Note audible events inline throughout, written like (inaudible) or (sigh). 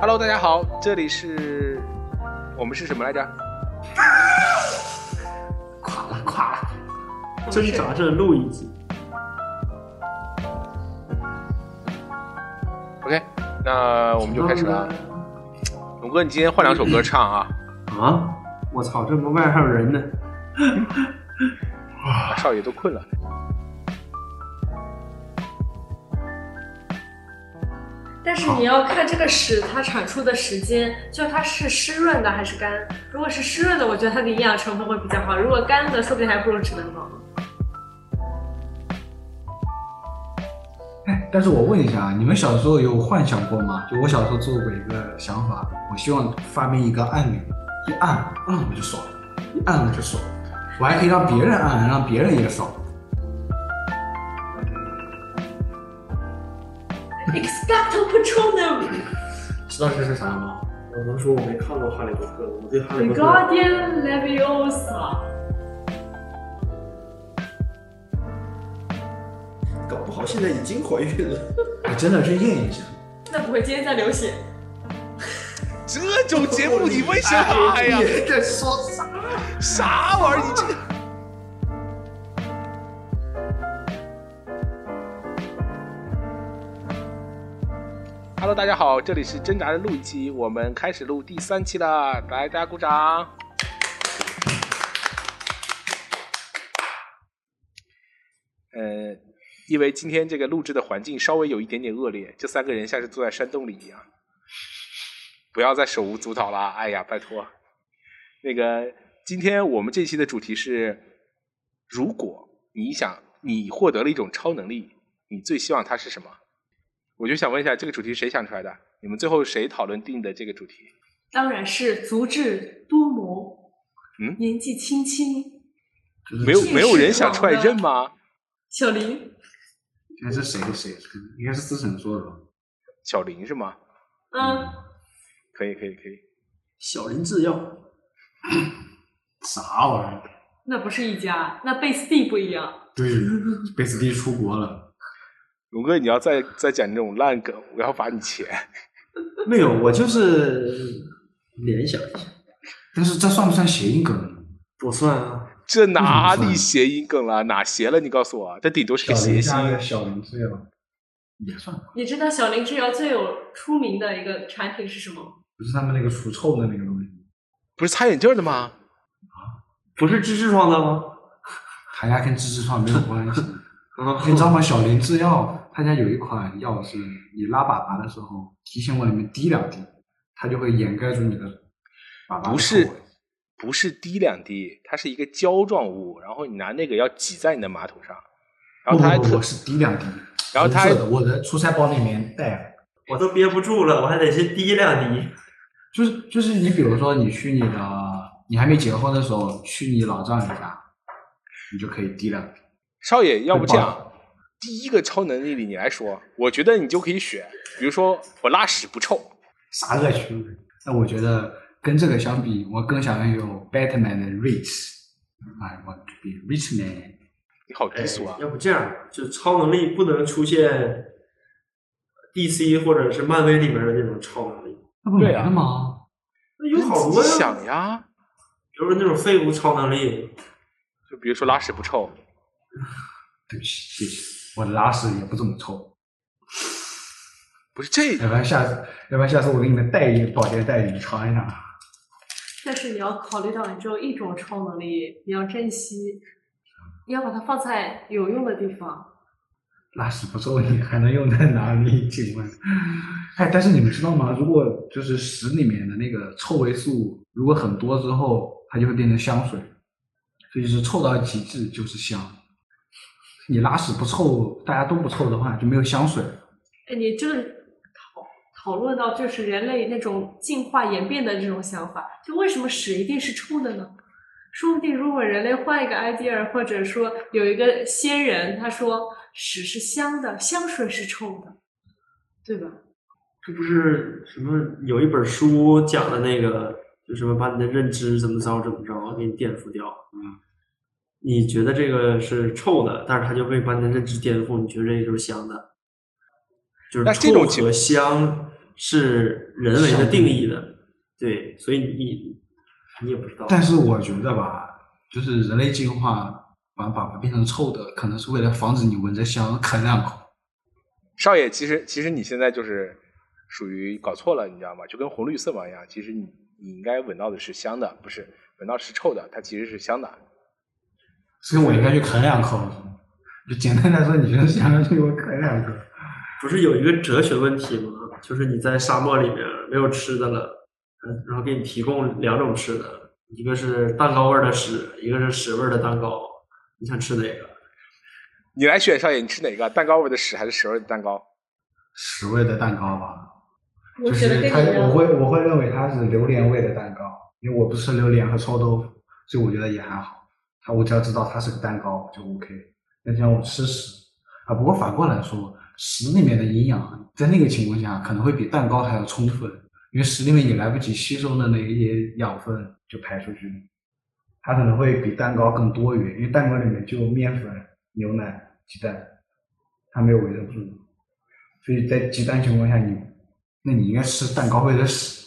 Hello，大家好，这里是我们是什么来着？垮了垮了，挣扎着录一集。OK，那我们就开始了啊。龙哥，你今天换两首歌唱啊？啊！我操，这门外还有人呢。啊少爷都困了。但是你要看这个屎它产出的时间，就它是湿润的还是干。如果是湿润的，我觉得它的营养成分会比较好；如果干的，说不定还不如智能宝。哎，但是我问一下啊，你们小时候有幻想过吗？就我小时候做过一个想法，我希望发明一个按钮，一按，嗯，我就爽，一按我就爽，我还可以让别人按，让别人也爽。Expecto Patronum, 知道这是啥吗？我能说我没看过《哈利波特》，我对《哈利波特》Guardian Leviosa。搞不好现在已经怀孕了。我，(laughs) 真的是验一下。那不会今天在流血？这种节目你为什么？哎呀，你在说啥？啥玩意儿？你这 Hello，大家好，这里是挣扎的录一期，我们开始录第三期了，来，大家鼓掌。呃，因为今天这个录制的环境稍微有一点点恶劣，这三个人像是坐在山洞里一样，不要再手舞足蹈了，哎呀，拜托。那个，今天我们这期的主题是：如果你想你获得了一种超能力，你最希望它是什么？我就想问一下，这个主题谁想出来的？你们最后谁讨论定的这个主题？当然是足智多谋，嗯年纪轻轻，没有没有人想出来认吗？小林，应该是谁谁？应该是思成说的吧？小林是吗？嗯，可以可以可以。小林制药，啥玩意儿？那不是一家，那贝斯蒂不一样。对，贝斯蒂出国了。龙哥，你要再再讲这种烂梗，我要罚你钱。没有，我就是联想一下，但是这算不算谐音梗？不算啊。这哪里谐音梗了？哪谐了？你告诉我，这顶多是个谐星。小林制药也算吧，你知道小林制药最有出名的一个产品是什么？不是他们那个除臭的那个东西，不是擦眼镜的吗？啊不是治痔疮的吗？它家跟治痔疮没有关系。啊 (laughs) 你知道吗？小林制药他家有一款药是，你拉粑粑的时候，提前往里面滴两滴，它就会掩盖住你的粑粑不是，不是滴两滴，它是一个胶状物，然后你拿那个要挤在你的马桶上，然后它还特不不不我是滴两滴，然后它我的出差包里面带，我都憋不住了，我还得先滴两滴。就是就是你比如说你去你的，你还没结婚的时候去你老丈人家，你就可以滴两滴。少爷，要不这样，第一个超能力里你来说，我觉得你就可以选，比如说我拉屎不臭，啥恶趣味？那我觉得跟这个相比，我更想要有 Batman 的 rich。I want to be rich man。你好低俗啊！要不这样，就超能力不能出现 DC 或者是漫威里面的那种超能力，那不没了吗？那有好多呀，想呀，比如说那种废物超能力，就比如说拉屎不臭，(laughs) 对不起，谢谢。我的拉屎也不怎么臭，(laughs) 不是这要不然下次，要不然下次我给你们带一保洁袋，你们尝一尝。但是你要考虑到你只有一种超能力，你要珍惜，你要把它放在有用的地方。拉屎不臭，你还能用在哪里？(laughs) 请问？哎，但是你们知道吗？如果就是屎里面的那个臭味素如果很多之后，它就会变成香水，所以就是臭到极致就是香。你拉屎不臭，大家都不臭的话，就没有香水。哎，你这个讨讨论到就是人类那种进化演变的这种想法，就为什么屎一定是臭的呢？说不定如果人类换一个 idea，或者说有一个仙人，他说屎是香的，香水是臭的，对吧？这不是什么有一本书讲的那个，就什么把你的认知怎么着怎么着给你颠覆掉。嗯，你觉得这个是臭的，但是它就会把你的认知颠覆，你觉得这个就是香的。就是这种情臭和香是人为的定义的，对，所以你你也不知道。但是我觉得吧，就是人类进化把粑粑变成臭的，可能是为了防止你闻着香啃两口。少爷，其实其实你现在就是属于搞错了，你知道吗？就跟红绿色盲一样，其实你你应该闻到的是香的，不是闻到是臭的，它其实是香的。所以我应该去啃两口。就简单来说，你觉得香的，就我啃两口。不是有一个哲学问题吗？就是你在沙漠里面没有吃的了，嗯，然后给你提供两种吃的，一个是蛋糕味儿的屎，一个是屎味儿的蛋糕，你想吃哪个？你来选，少爷，你吃哪个？蛋糕味的屎还是屎味的蛋糕？屎味的蛋糕吧，我觉就是它得跟你一，样我会我会认为它是榴莲味的蛋糕，因为我不吃榴莲和臭豆腐，所以我觉得也还好。他我只要知道它是个蛋糕就 OK。那像我吃屎啊，不过反过来说，屎里面的营养在那个情况下可能会比蛋糕还要充分，因为屎里面你来不及吸收的那一些养分就排出去了，它可能会比蛋糕更多元，因为蛋糕里面就面粉、牛奶、鸡蛋，它没有维生素，所以在鸡蛋情况下你，那你应该吃蛋糕味的屎。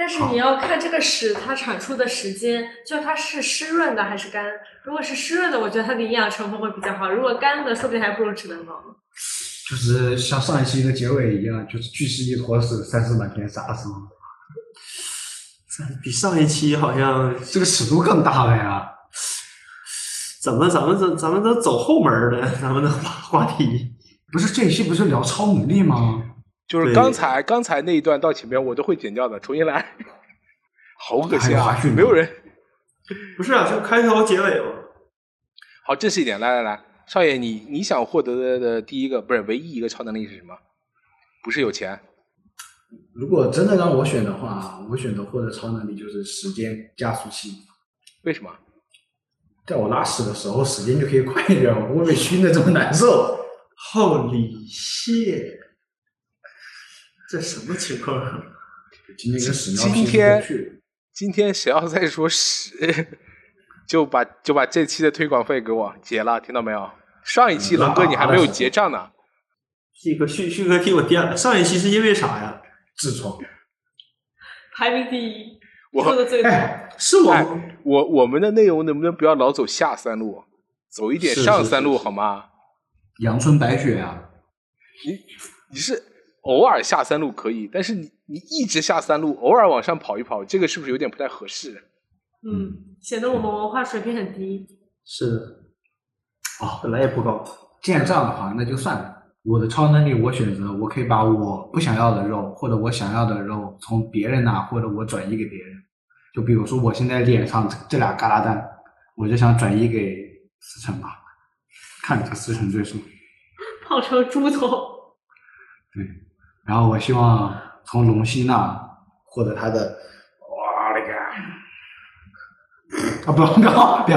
但是你要看这个屎它产出的时间，就它是湿润的还是干。如果是湿润的，我觉得它的营养成分会比较好；如果干的，说不定还不如吃蛋糕呢。就是像上一期的结尾一样，就是巨石一坨屎，三尸满天杀死吗？(laughs) 比上一期好像这个尺度更大了呀！怎么咱们这咱们都走后门儿的，咱们的话话题。不是这一期不是聊超能力吗？就是刚才刚才那一段到前面我都会剪掉的，重新来。(laughs) 好恶心啊没有人。不是啊，就开头结尾嘛。好，正式一点，来来来，少爷，你你想获得的的第一个不是唯一一个超能力是什么？不是有钱，如果真的让我选的话，我选择获得超能力就是时间加速器。为什么？在我拉屎的时候，时间就可以快一点，我不会被熏的这么难受。Holy shit！这什么情况啊？(laughs) 今天屎尿今天今天谁要再说屎，(laughs) 就把就把这期的推广费给我结了，听到没有？上一期龙哥你还没有结账呢，这个旭旭哥替我垫了。上一期是因为啥呀？痔疮。排名第一，我说的最多。哎，是我、哎我我们的内容能不能不要老走下三路，走一点上三路是好吗？阳春白雪啊！你你是偶尔下三路可以，但是你你一直下三路，偶尔往上跑一跑，这个是不是有点不太合适？嗯，显得我们文化水平很低。是的，哦，本来也不高。既然这样的话，那就算了。我的超能力，我选择，我可以把我不想要的肉，或者我想要的肉，从别人那，或者我转移给别人。就比如说，我现在脸上这这俩疙瘩蛋，我就想转移给思成吧，看着思成最爽。(laughs) 胖成猪头，对，然后我希望从龙溪那获得他的，哇那个，啊不要不要不要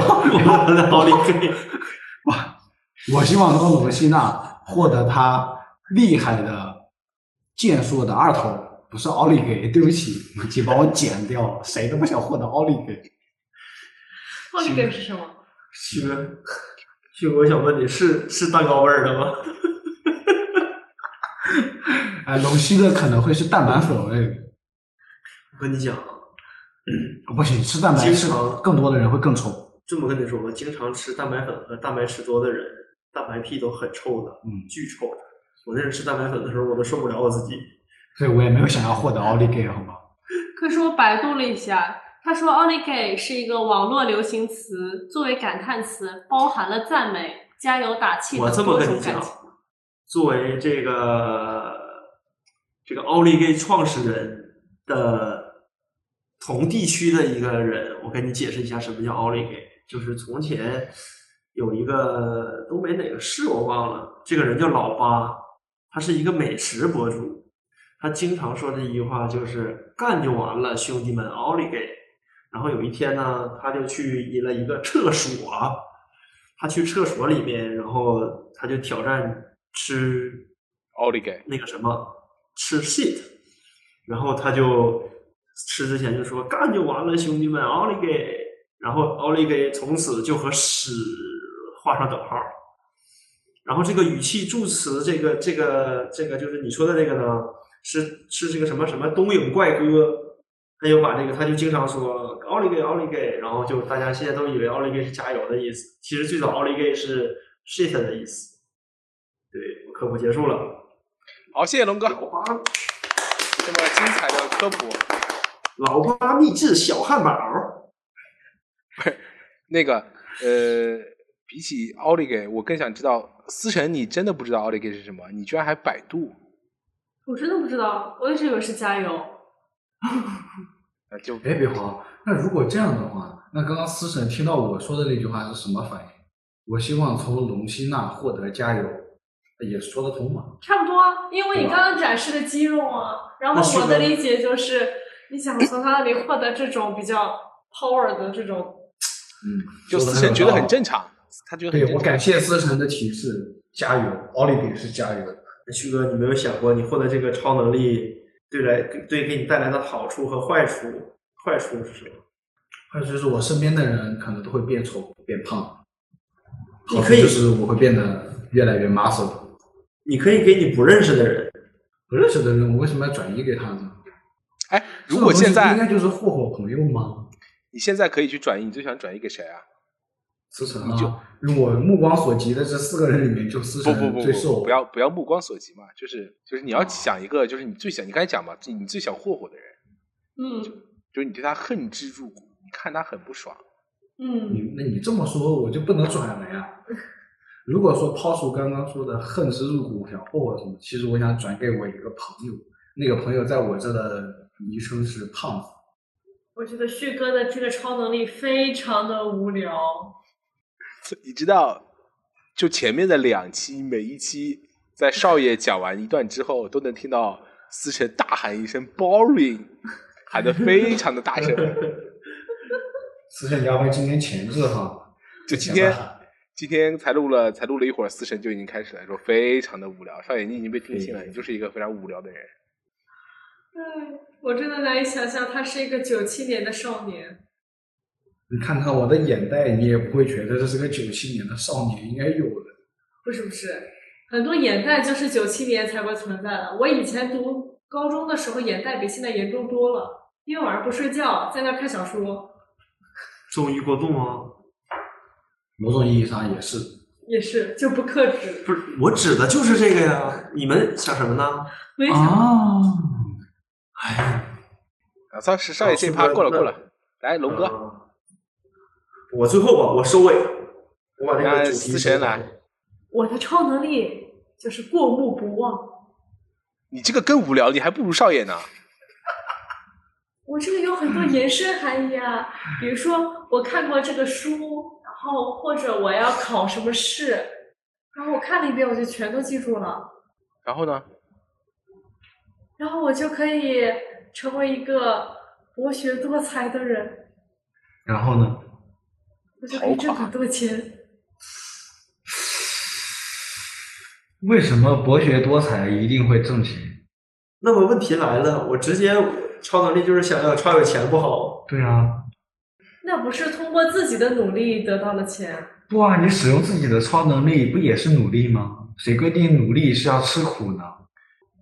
奥利给，哇！我希望从龙溪那获得他厉害的剑术的二头，不是奥利给，对不起，请把我剪掉，谁都不想获得奥利给。奥利给是什么？旭哥，旭哥，我想问你是是蛋糕味儿的吗？哎，龙溪的可能会是蛋白粉味，我跟你讲，不行，吃蛋白吃经常更多的人会更臭。这么跟你说吧，经常吃蛋白粉和蛋白吃多的人，蛋白屁都很臭的，嗯，巨臭。我那阵吃蛋白粉的时候，我都受不了我自己。所以我也没有想要获得奥利给，好吗？可是我百度了一下，他说奥利给是一个网络流行词，作为感叹词，包含了赞美、加油打气我这么等多跟你讲种感情。，作为这个这个奥利给创始人的同地区的一个人，我跟你解释一下什么叫奥利给。就是从前有一个东北哪个市我忘了，这个人叫老八，他是一个美食博主，他经常说的一句话就是“干就完了，兄弟们，奥利给”。然后有一天呢，他就去了一个厕所，他去厕所里面，然后他就挑战吃奥利给，那个什么吃 shit，然后他就吃之前就说干就完了，兄弟们，奥利给，然后奥利给从此就和屎画上等号。然后这个语气助词，这个这个这个就是你说的这个呢，是是这个什么什么东影怪哥，他就把这个他就经常说奥利给奥利给，然后就大家现在都以为奥利给是加油的意思，其实最早奥利给是 shit 的意思。对，我科普结束了。好，谢谢龙哥，老八这么精彩的科普。老八秘制小汉堡，不 (laughs) 是那个呃，比起奥利给，我更想知道思辰，你真的不知道奥利给是什么？你居然还百度？我真的不知道，我一直以为是加油。啊，就别，别慌。那如果这样的话，那刚刚思辰听到我说的那句话是什么反应？我希望从隆希娜获得加油，也说得通嘛？差不多啊，因为你刚刚展示的肌肉啊，然后我的理解就是，你想从他那里获得这种比较 power 的这种，嗯，(tsk) 就思成觉得很正常，他觉得很。对我感谢思成的提示，加油，奥利给是加油。旭哥，你没有想过你获得这个超能力对来对给你带来的好处和坏处？坏处是什么？坏处就是我身边的人可能都会变丑变胖，你可以好处就是我会变得越来越 muscle。你可以给你不认识的人，不认识的人，我为什么要转移给他呢？哎，如果现这种东西不应在该就是霍霍朋友吗？你现在可以去转移，你最想转移给谁啊？思成你就啊，我目光所及的这四个人里面，就思不不不不，不要不要目光所及嘛，就是就是你要想一个，就是你最想，你刚才讲嘛，你最想霍霍的人，嗯就是你对他恨之入骨，你看他很不爽。嗯，你那你这么说，我就不能转了呀。如果说抛除刚刚说的恨之入骨，想霍霍什么，其实我想转给我一个朋友，那个朋友在我这的昵称是胖子。我觉得旭哥的这个超能力非常的无聊。你知道，就前面的两期，每一期在少爷讲完一段之后，都能听到思成大喊一声 “boring”，喊得非常的大声。(laughs) 思成家辉今天前置哈，就今天今天才录了才录了一会儿，思神就已经开始了，说非常的无聊。少爷，你已经被定性了，你就是一个非常无聊的人。哎，我真的难以想象他是一个九七年的少年。你看看我的眼袋，你也不会觉得这是个九七年的少年应该有的。不是不是，很多眼袋就是九七年才会存在的。我以前读高中的时候，眼袋比现在严重多了，因为晚上不睡觉，在那儿看小说，纵欲过度吗？某种意义上也是。也是就不克制。不是，我指的就是这个呀。你们想什么呢？没想啊，哎，啊，少少爷这一趴过了过了，来龙哥，嗯我最后吧，我收尾，我把这那个主题思辰来我的超能力就是过目不忘。你这个更无聊，你还不如少爷呢。我这个有很多延伸含义啊，比如说我看过这个书，然后或者我要考什么试，然后我看了一遍，我就全都记住了，然后呢？然后我就可以成为一个博学多才的人，然后呢？我就可以挣很多钱。为什么博学多才一定会挣钱？那么问题来了，我直接超能力就是想要超有钱不好？对啊，那不是通过自己的努力得到的钱，不啊，你使用自己的超能力不也是努力吗？谁规定努力是要吃苦呢？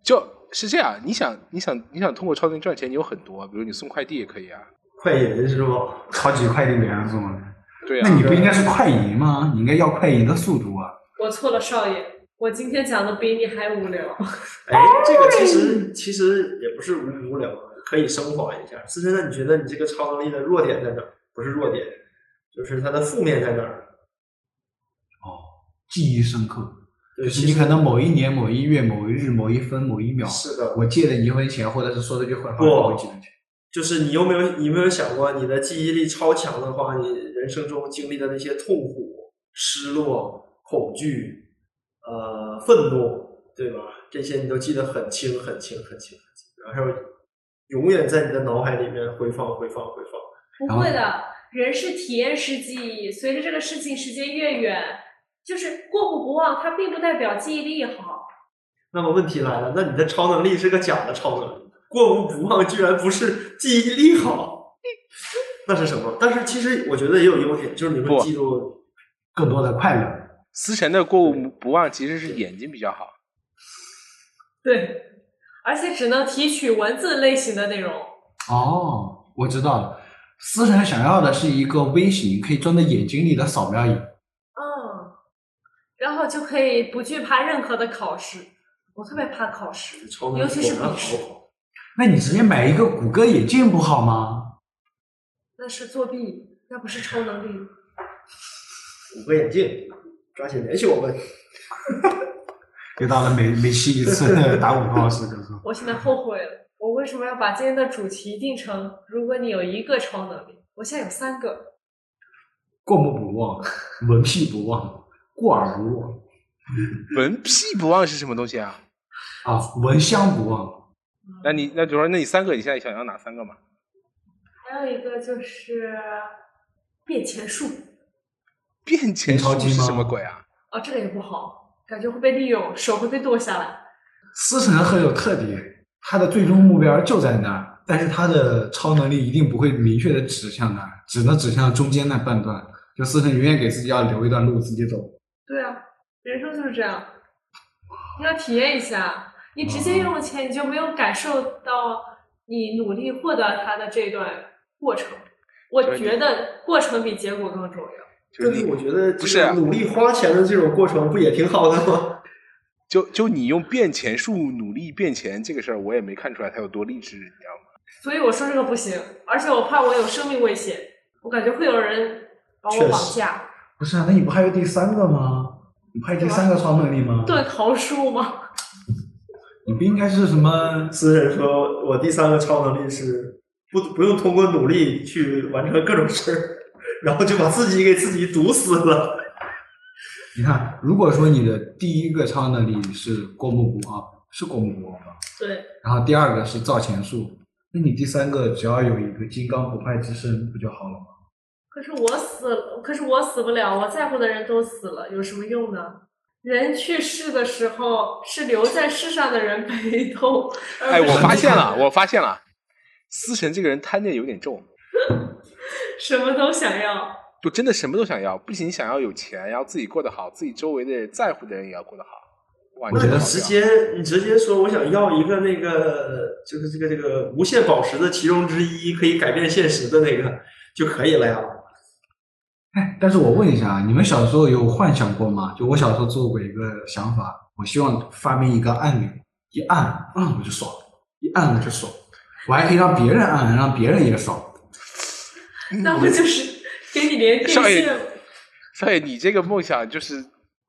就是这样，你想，你想，你想通过超能力赚钱，你有很多，比如你送快递也可以啊。快银是不？超级快递员送的？对啊，那你不应该是快银吗？你应该要快银的速度啊！我错了，少爷，我今天讲的比你还无聊。哎，这个其实其实也不是无无聊，可以升华一下。思辰，那你觉得你这个超能力的弱点在哪儿？不是弱点，就是它的负面在哪儿？哦记忆深刻，对就是你可能某一年、某一月、某一日、某一分、某一秒，是的，我借了你一分钱，或者是说了句坏话，不我记得起。就是你有没有你有没有想过，你的记忆力超强的话，你人生中经历的那些痛苦、失落、恐惧、呃愤怒，对吧？这些你都记得很清、很清、很清、很清，然后永远在你的脑海里面回放、回放、回放。不会的，人是体验式记忆，随着这个事情时间越远，就是过目不忘，它并不代表记忆力好。那么问题来了，那你的超能力是个假的超能力，过目不忘居然不是记忆力好，那是什么？但是其实我觉得也有优点，就是你会记住更多的快乐。思辰的过目不忘其实是眼睛比较好。对，而且只能提取文字类型的内容。哦，我知道了。思成想要的是一个微型可以装在眼睛里的扫描仪。嗯，然后就可以不惧怕任何的考试。我特别怕考试，尤其是果然笔试，那你直接买一个谷歌眼镜不好吗？那是作弊，那不是超能力。谷歌眼镜，抓紧联系我们。又到了每每期一次的打广告时刻。我现在后悔了，我为什么要把今天的主题定成如果你有一个超能力？我现在有三个。过目不忘，闻屁不忘，过耳不忘 (laughs) 闻屁不忘是什么东西啊？(laughs) 啊，闻香不忘。那你那就说，那你三个，你现在想要哪三个嘛？还有一个就是变钱术，变钱术是什么鬼啊？哦，这个也不好，感觉会被利用，手会被剁下来。思成很有特点，他的最终目标就在那儿，但是他的超能力一定不会明确的指向那儿，只能指向中间那半段。就思成永远给自己要留一段路自己走。对啊，人生就是这样，你要体验一下。你直接用钱，你就没有感受到你努力获得它的这段过程。我觉得过程比结果更重要。但就是我觉得不是啊努力花钱的这种过程不也挺好的吗？就就你用变钱术努力变钱这个事儿，我也没看出来他有多励志，你知道吗？所以我说这个不行，而且我怕我有生命危险，我感觉会有人把我绑架。不是啊，那你不还有第三个吗？你不还有第三个超能力吗？断桃树吗？(laughs) 你不应该是什么？私人说，我第三个超能力是不不用通过努力去完成各种事儿，然后就把自己给自己毒死了。你看，如果说你的第一个超能力是过目不忘，是过目不忘吧？对，然后第二个是造钱术，那你第三个只要有一个金刚不坏之身不就好了吗？可是我死了，可是我死不了，我在乎的人都死了，有什么用呢？人去世的时候是留在世上的人悲痛。(laughs) 而哎，我发现了，(laughs) 我发现了，思辰这个人贪念有点重，什么都想要。就真的什么都想要，不仅想要有钱，要自己过得好，自己周围的人在乎的人也要过得好。哇，我觉得直接你直接说，我想要一个那个，就是这个这个无限宝石的其中之一，可以改变现实的那个就可以了呀。哎，但是我问一下啊，你们小时候有幻想过吗？就我小时候做过一个想法，我希望发明一个按钮，一按，啊我就爽，一按我就爽，我还可以让别人按，让别人也爽。那不就是给你连电少爷线？少爷，你这个梦想就是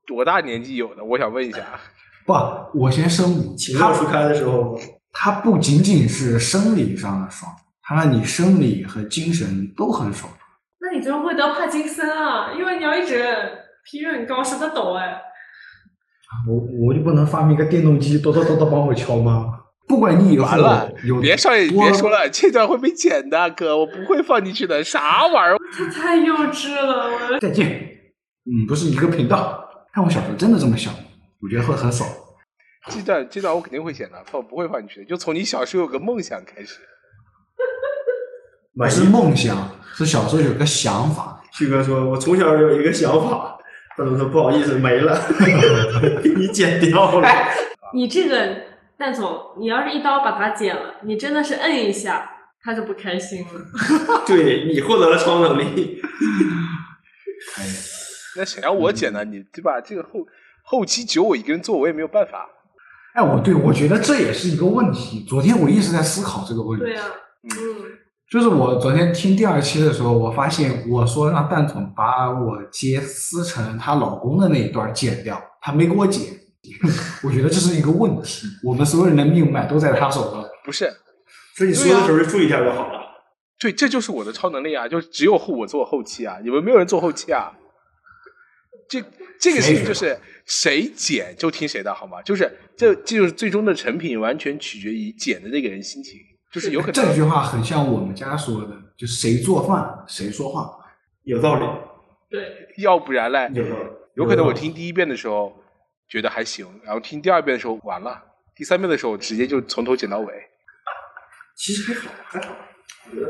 多大年纪有的？我想问一下。不，我先声明，它情窦初开的时候，他不仅仅是生理上的爽，他让你生理和精神都很爽。那你就会得帕金森啊，因为你要一直频率很高，手在抖哎。我我就不能发明一个电动机，哆哆哆哆帮我敲吗？不管你以后完了有，别少爷，多别说了，(laughs) 这段会被剪的，哥，我不会放进去的。啥玩意儿？这 (laughs) 太幼稚了，我再见。嗯，不是一个频道。但我小时候真的这么想，我觉得会很爽。(laughs) 这段这段我肯定会剪的，我不会放进去的。就从你小时候有个梦想开始。不是梦想，是小时候有个想法。旭哥说，我从小有一个想法，但是说不好意思没了，给你剪掉了。你这个蛋总，你要是一刀把它剪了，你真的是摁一下，他就不开心了。(laughs) 对你获得了超能力，(laughs) 哎呀，那想要我剪呢？你对吧？这个后后期只有我一个人做，我也没有办法。哎，我对我觉得这也是一个问题。昨天我一直在思考这个问题。对啊，嗯，就是我昨天听第二期的时候，我发现我说让蛋总把我接思成她老公的那一段剪掉，他没给我剪。(laughs) 我觉得这是一个问题，我们所有人的命脉都在他手上。不是，所以你说的时候就注意一下就好了。对，这就是我的超能力啊！就只有后我做后期啊，你们没有人做后期啊。这这个事情就是谁剪就听谁的，好吗？就是这这就是最终的成品，完全取决于剪的那个人心情。就是有可能这句话很像我们家说的，就是谁做饭谁说话。有道理，对，要不然嘞，有道理。有可能我听第一遍的时候觉得还行，然后听第二遍的时候完了，第三遍的时候直接就从头剪到尾。其实还好，还好。我觉得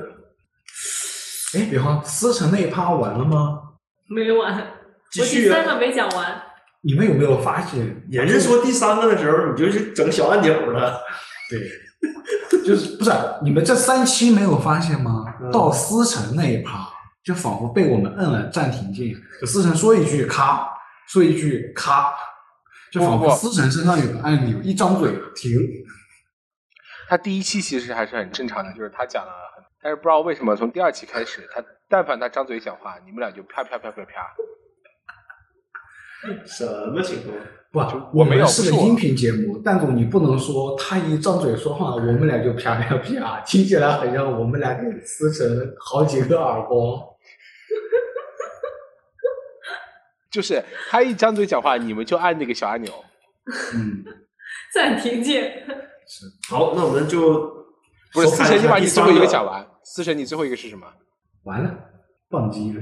哎，比方思成那一趴完了吗？没完，我继续啊第三个没讲完。你们有没有发现？人家说第三个的时候，你就是整小按钮了。(laughs) 对，就是不是你们这三期没有发现吗？嗯到思成那一趴，就仿佛被我们摁了暂停键，就思成说一句咔，说一句咔，就仿佛思成身上有个按钮，一张嘴停。他第一期其实还是很正常的，就是他讲了很，但是不知道为什么从第二期开始，他但凡他张嘴讲话，你们俩就啪啪啪啪啪。什么情况？不，我没有们是个音频节目，蛋总你不能说他一张嘴说话，我们俩就啪啪啪，听起来好像我们俩给思成好几个耳光。就是他一张嘴讲话，你们就按那个小按钮。嗯，暂停键。是好，那我们就不是思辰，你把你最后一个讲完。思辰，你最后一个是什么？完了，宕机了，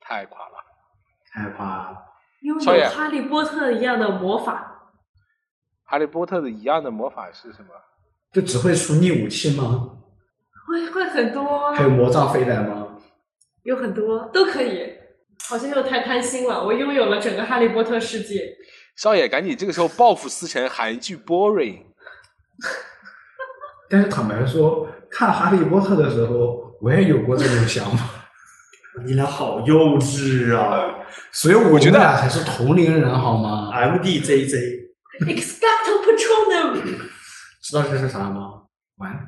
太垮了。太垮了。有哈利波特一样的魔法，哈利波特的一样的魔法是什么？就只会出逆武器吗？会会很多，还有魔杖飞来吗？有很多都可以。好像又太贪心了，我拥有了整个哈利波特世界。少爷，赶紧这个时候报复思成，喊一句 boring。(laughs) 但是坦白说，看《哈利波特》的时候，我也有过这种想法，你俩好幼稚啊所以我我觉得们俩才是同龄人，好吗？！MDJJ，Expecto Patronum，知道这是啥吗？完了，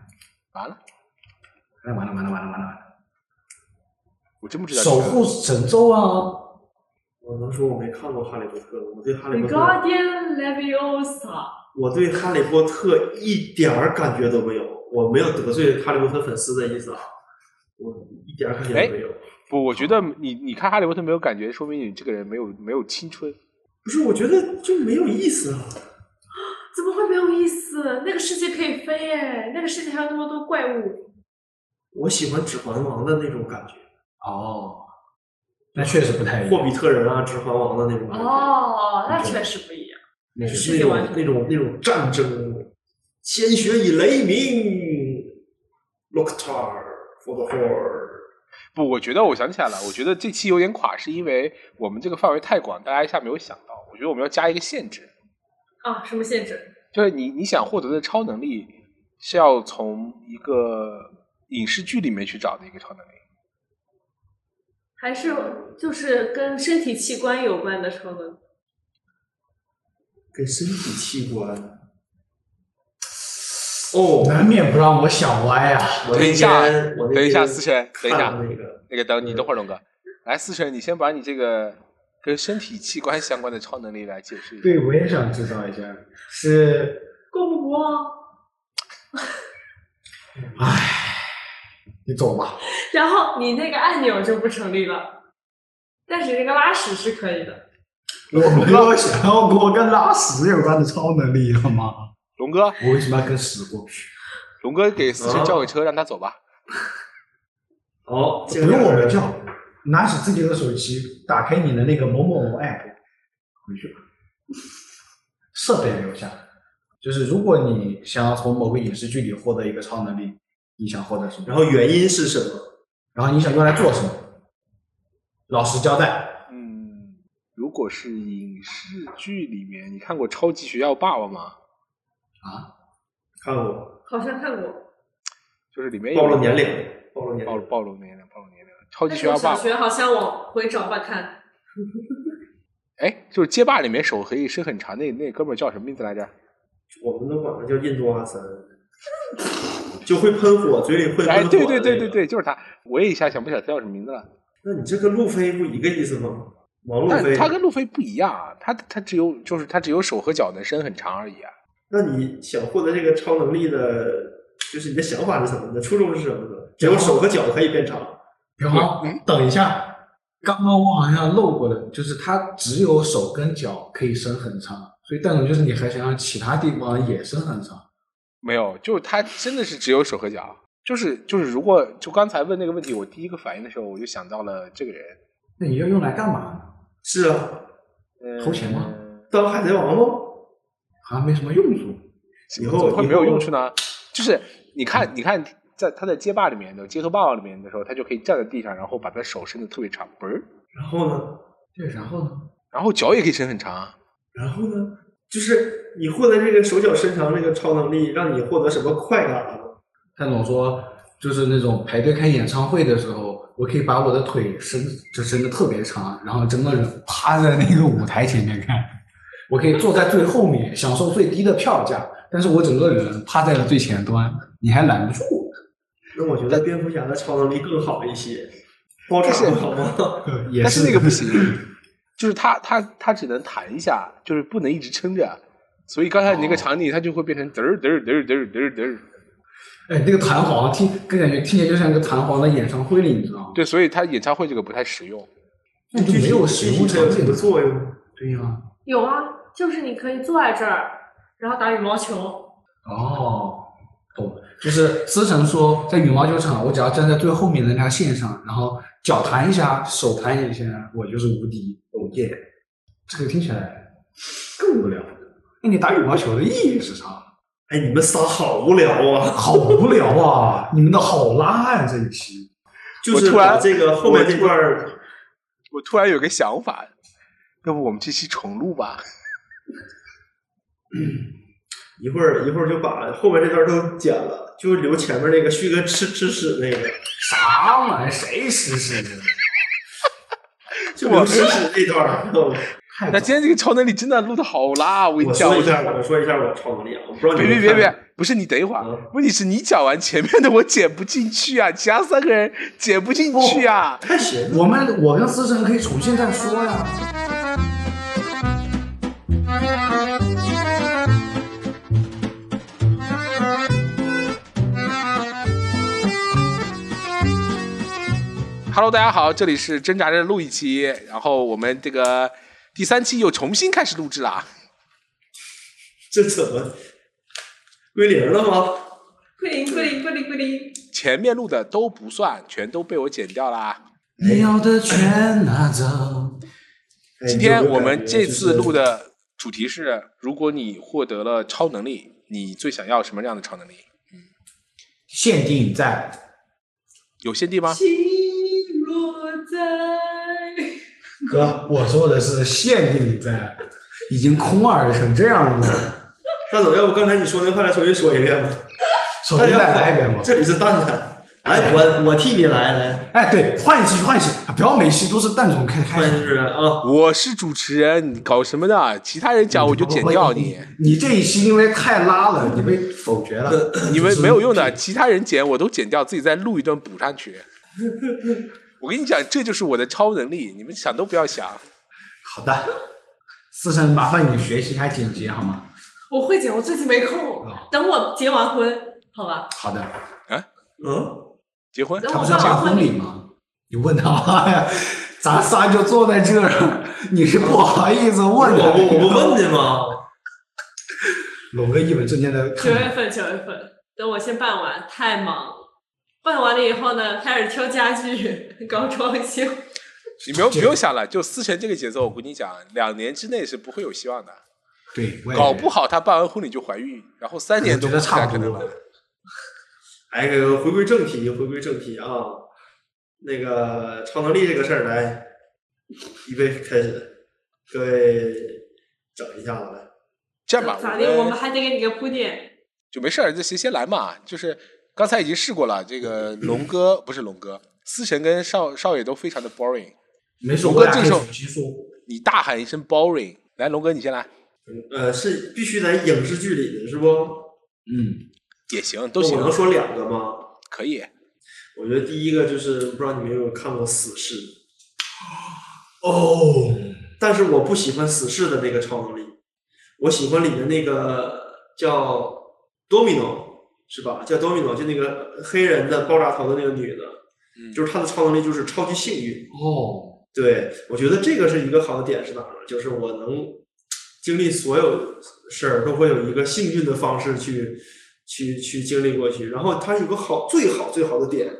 完了，完了，完了，完了，完了，完了！我真不知道。守护神咒啊！我能说我没看过《哈利波特》，我对《哈利波特》Guardian Leviosa，我对《哈利波特》一点儿感觉都没有，我没有得罪哈利波特粉丝的意思啊，我一点感觉都没有。不，我觉得你你看哈利波特没有感觉，说明你这个人没有没有青春。不是，我觉得就没有意思啊。怎么会没有意思？那个世界可以飞哎，那个世界还有那么多怪物。我喜欢《指环王》的那种感觉，哦，那确实不太一样霍。比特人啊，《指环王》的那种，哦，那确实不一样。那是那种那种那种战争，鲜血以雷鸣，Looktar for the Horde。不，我觉得我想起来了，我觉得这期有点垮，是因为我们这个范围太广，大家一下没有想到。我觉得我们要加一个限制，啊，什么限制？就是你你想获得的超能力是要从一个影视剧里面去找的一个超能力。还是就是跟身体器官有关的超能力？跟身体器官。哦，难免不让我想歪啊！我等一下我等一下天思辰等一下那个那个等你等会儿，龙哥，来思辰，你先把你这个跟身体器官相关的超能力来解释一下。对，我也想知道一下，是，够不过啊。唉，你走吧。(laughs) 然后你那个按钮就不成立了，但是那个拉屎是可以的。我没有想要过跟拉屎有关的超能力，好吗？龙哥，我为什么要跟屎过去？龙哥给司机叫个车，让他走吧。好，不用我们叫，拿起自己的手机，打开你的那个某某某 app，回去吧。设备留下。就是如果你想要从某个影视剧里获得一个超能力，你想获得什么？然后原因是什么？然后你想用来做什么？老实交代。嗯，如果是影视剧里面，你看过《超级学校霸王》吗？啊？看过，好像看过，就是里面暴露年龄，暴露年暴露龄。暴露年龄，暴露年龄。超级学校爸爸，小学好像往回找吧看，哎，就是街霸里面手可以伸很长那那哥们儿叫什么名字来着？我们都管他叫印度阿三，(laughs) 就会喷火，嘴里会喷火。哎，对对对对。对，就是他。我也一下想不起来他叫什么名字了。那你这跟路飞不一个意思吗？王路飞，他跟路飞不一样啊，他他只有就是他只有手和脚能伸很长而已啊。那你想获得这个超能力的，就是你的想法是什么？你的初衷是什么呢？只有手和脚可以变长。然后嗯等一下，刚刚我好像漏过了，就是他只有手跟脚可以伸很长，所以代表就是你还想让其他地方也伸很长。没有，就是他真的是只有手和脚。就是就是，如果就刚才问那个问题，我第一个反应的时候，我就想到了这个人。那你要用来干嘛呢？是啊，呃投钱吗？当海贼王喽？好像没什么用处。以后怎么会没有用处呢？就是你看，你看，在他在街霸里面的街头霸王里面的时候，他就可以站在地上，然后把他手伸的特别长，嘣儿，然后呢？对，然后呢？然后脚也可以伸很长啊。然后呢？就是你获得这个手脚伸长这个超能力，让你获得什么快感了吗？蔡总说就是那种排队看演唱会的时候，我可以把我的腿伸就伸的特别长，然后整个人趴在那个舞台前面看，我可以坐在最后面享受最低的票价，但是我整个人趴在了最前端，你还拦不住我。那我觉得蝙蝠侠的超能力更好一些，包场好吗？(laughs) 也但是那个不行，(laughs) 就是他他他只能弹一下，就是不能一直撑着。所以刚才你那个场景，它就会变成嘚儿嘚儿嘚儿嘚儿嘚儿嘚儿。哎，那个弹簧听，跟感觉听起来就像一个弹簧的演唱会里，你知道吗？对，所以他演唱会这个不太实用。那就没有实用场景具体它有什么作用？对呀、有啊，就是你可以坐在这儿，然后打羽毛球。哦，懂。就是思成说，在羽毛球场，我只要站在最后面的那条线上，然后脚弹一下，手弹一下，我就是无敌。哦耶！这个听起来更无聊。那你打羽毛球的意义是啥？哎，你们仨好无聊啊！(laughs) 好无聊啊！你们的好拉呀、这一期。(laughs) 就是我突然把这个 (laughs) 后面这段儿，我突然有个想法，要不我们这期重录吧？(coughs) 一会儿一会儿就把后面这段都剪了，就留前面那个旭哥吃吃屎那个，啥玩意儿？谁实施的？就留吃屎这段儿。那今天这个超能力真的录的好拉，我跟你讲，我说一下，我说一下我超能力啊，我不知道你别别别别不是你等一会儿嗯，问题是你讲完前面的我剪不进去啊，其他三个人剪不进去啊。太闲。我们我跟思成可以重新再说呀。Hello，大家好，这里是挣扎着录一期，然后我们这个第三期又重新开始录制啦。(laughs) 这怎么归零了吗？归零归零归零归零。前面录的都不算，全都被我剪掉啦。你要的全拿走。哎今天我们这次录的主题是：如果你获得了超能力，你最想要什么样的超能力？限定在有限定吗？心落在。(laughs) 哥，我说的是限定在，已经空耳成这样了。大总，要不刚才你说那话再重新说一遍吧？(laughs) 重新再来一遍吧。(laughs) 这里是蛋蛋，来，我我替你来，来，哎，对，换一期换一期，不要每期都是蛋总开开始。换主持人啊。我是主持人，你搞什么的？其他人讲我就剪掉你，你这一期因为太拉了，你被否决了。你们没有用的，其他人剪我都剪掉，自己再录一段补上去。我跟你讲，这就是我的超能力，你们想都不要想。好的，思成，麻烦你学习一下剪辑好吗？我会剪，我最近没空哦，等我结完婚，好吧？好的，嗯，结婚？等我他不是要结办完婚礼，吗？你问他呀，(laughs) 咱仨就坐在这儿，你是不好意思问我。我我不问的吗？龙哥一本正经的九月份九月份，等我先办完，太忙。办完了以后呢，开始挑家具，搞装修。(laughs) 你不用不用想了，就思成这个节奏，我跟你讲，两年之内是不会有希望的。对，搞不好他办完婚礼就怀孕，然后三年都差不多可能了。(laughs) 哎，这个回归正题，回归正题啊。那个超能力这个事儿，来，预备开始，各位整一下子来。这样吧，咋的？我们还得给你个铺垫。就没事儿，就谁先来嘛？就是刚才已经试过了，这个龙哥不是龙哥，思成跟少少爷都非常的 boring。没事，龙哥这时候。你大喊一声 boring，来，龙哥你先来呃，是必须在影视剧里的是不？嗯，也行，都行我，能说两个吗？可以。我觉得第一个就是不知道你们有没有看过《死侍》，哦，但是我不喜欢死侍的那个超能力，我喜欢里面那个叫 Domino 是吧？叫 Domino，就那个黑人的爆炸头的那个女的，嗯就是她的超能力就是超级幸运。哦，对，我觉得这个是一个好的点是哪呢？就是我能经历所有事儿都会有一个幸运的方式去去去经历过去。然后它有个好最好最好的点，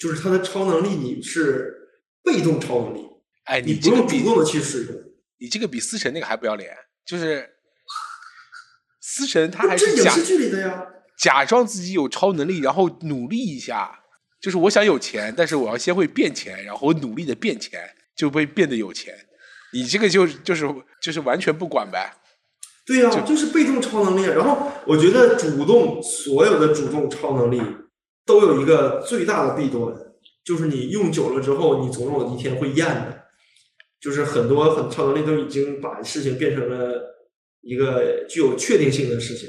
就是它的超能力你是被动超能力，哎，你不用主动的去使用。你这个比思成那个还不要脸，就是 (laughs) 思成他还是假这影视剧里的呀。假装自己有超能力，然后努力一下。就是我想有钱，但是我要先会变钱，然后我努力的变钱，就会变得有钱。你这个就就是就是完全不管呗。对呀、就就是被动超能力。啊然后我觉得主动所有的主动超能力都有一个最大的弊端，就是你用久了之后，你总有一天会厌的。就是很多很超能力都已经把事情变成了一个具有确定性的事情，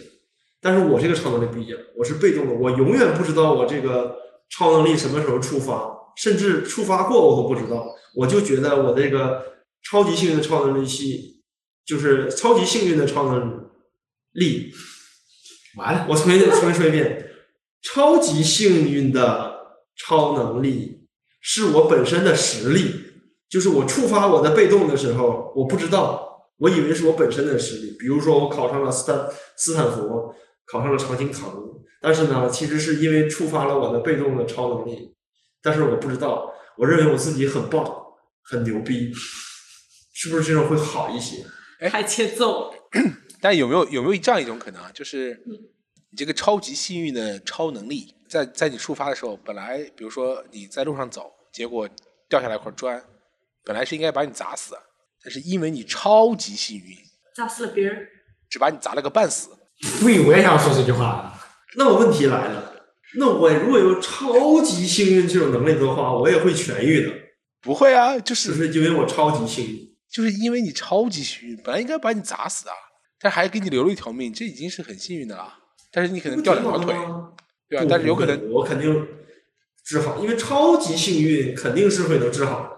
但是我这个超能力不一样，我是被动的，我永远不知道我这个超能力什么时候触发，甚至触发过我都不知道。我就觉得我这个超级幸运的超能力系，就是超级幸运的超能力。完了，我重新重新说一遍，超级幸运的超能力是我本身的实力，就是我触发我的被动的时候，我不知道，我以为是我本身的实力。比如说我考上了斯坦斯坦福，考上了长青藤，但是呢，其实是因为触发了我的被动的超能力，但是我不知道，我认为我自己很棒，很牛逼，是不是这种会好一些？还欠揍，但有没有有没有这样一种可能啊？就是你这个超级幸运的超能力，在在你触发的时候，本来比如说你在路上走，结果掉下来一块砖，本来是应该把你砸死，但是因为你超级幸运，砸死了别人。只把你砸了个半死。对，我也想说这句话。那么问题来了，那我如果有超级幸运这种能力的话，我也会痊愈的，不会啊，就是就是因为我超级幸运。就是因为你超级幸运，本来应该把你砸死啊，但还给你留了一条命，这已经是很幸运的了。但是你可能掉两条腿，对啊，但是有可能我肯定治好，因为超级幸运肯定是会能治好的。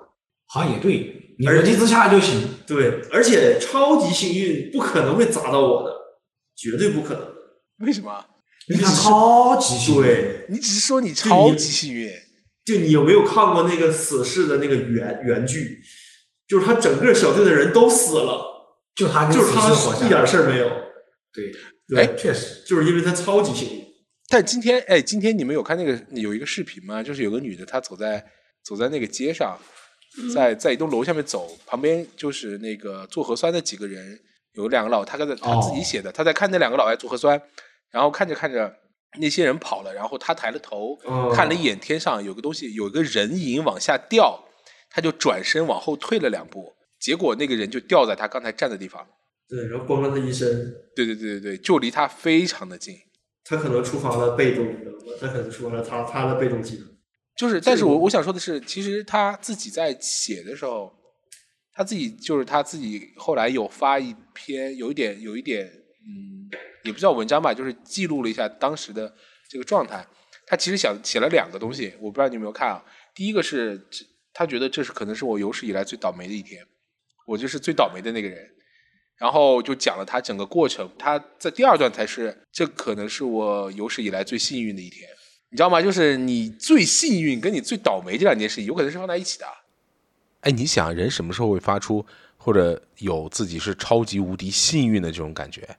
好像也对，你逻辑自洽就行。对，而且超级幸运不可能会砸到我的，绝对不可能。为什么？因为他超级幸运，对，你只是说你超级幸运，就你有没有看过那个死侍的那个原原剧？就是他整个小队的人都死了，就他就是他一点。事儿没有。对，对，哎确实，就是因为他超级幸运。但今天，哎，今天你们有看那个有一个视频吗？就是有个女的，她走在走在那个街上，在在一栋楼下面走，旁边就是那个做核酸的几个人，有两个老，他跟着她自己写的，他在看那两个老外做核酸，然后看着看着那些人跑了，然后他抬了头、哦看了一眼天上有个东西，有一个人影往下掉，他就转身往后退了两步，结果那个人就掉在他刚才站的地方。对，然后光了他一身，对对对对对，就离他非常的近。他可能触发了被动，你知道吗？他可能触发了他他的被动技能。就是，但是我我想说的是，其实他自己在写的时候，他自己就是他自己后来有发一篇，有一点有一点，嗯，也不叫文章吧，就是记录了一下当时的这个状态。他其实想写了两个东西，我不知道你有没有看啊。第一个是，他觉得这是可能是我有史以来最倒霉的一天，我就是最倒霉的那个人。然后就讲了他整个过程，他在第二段才是这可能是我有史以来最幸运的一天。你知道吗？就是你最幸运跟你最倒霉这两件事情，有可能是放在一起的。哎，你想人什么时候会发出或者有自己是超级无敌幸运的这种感觉？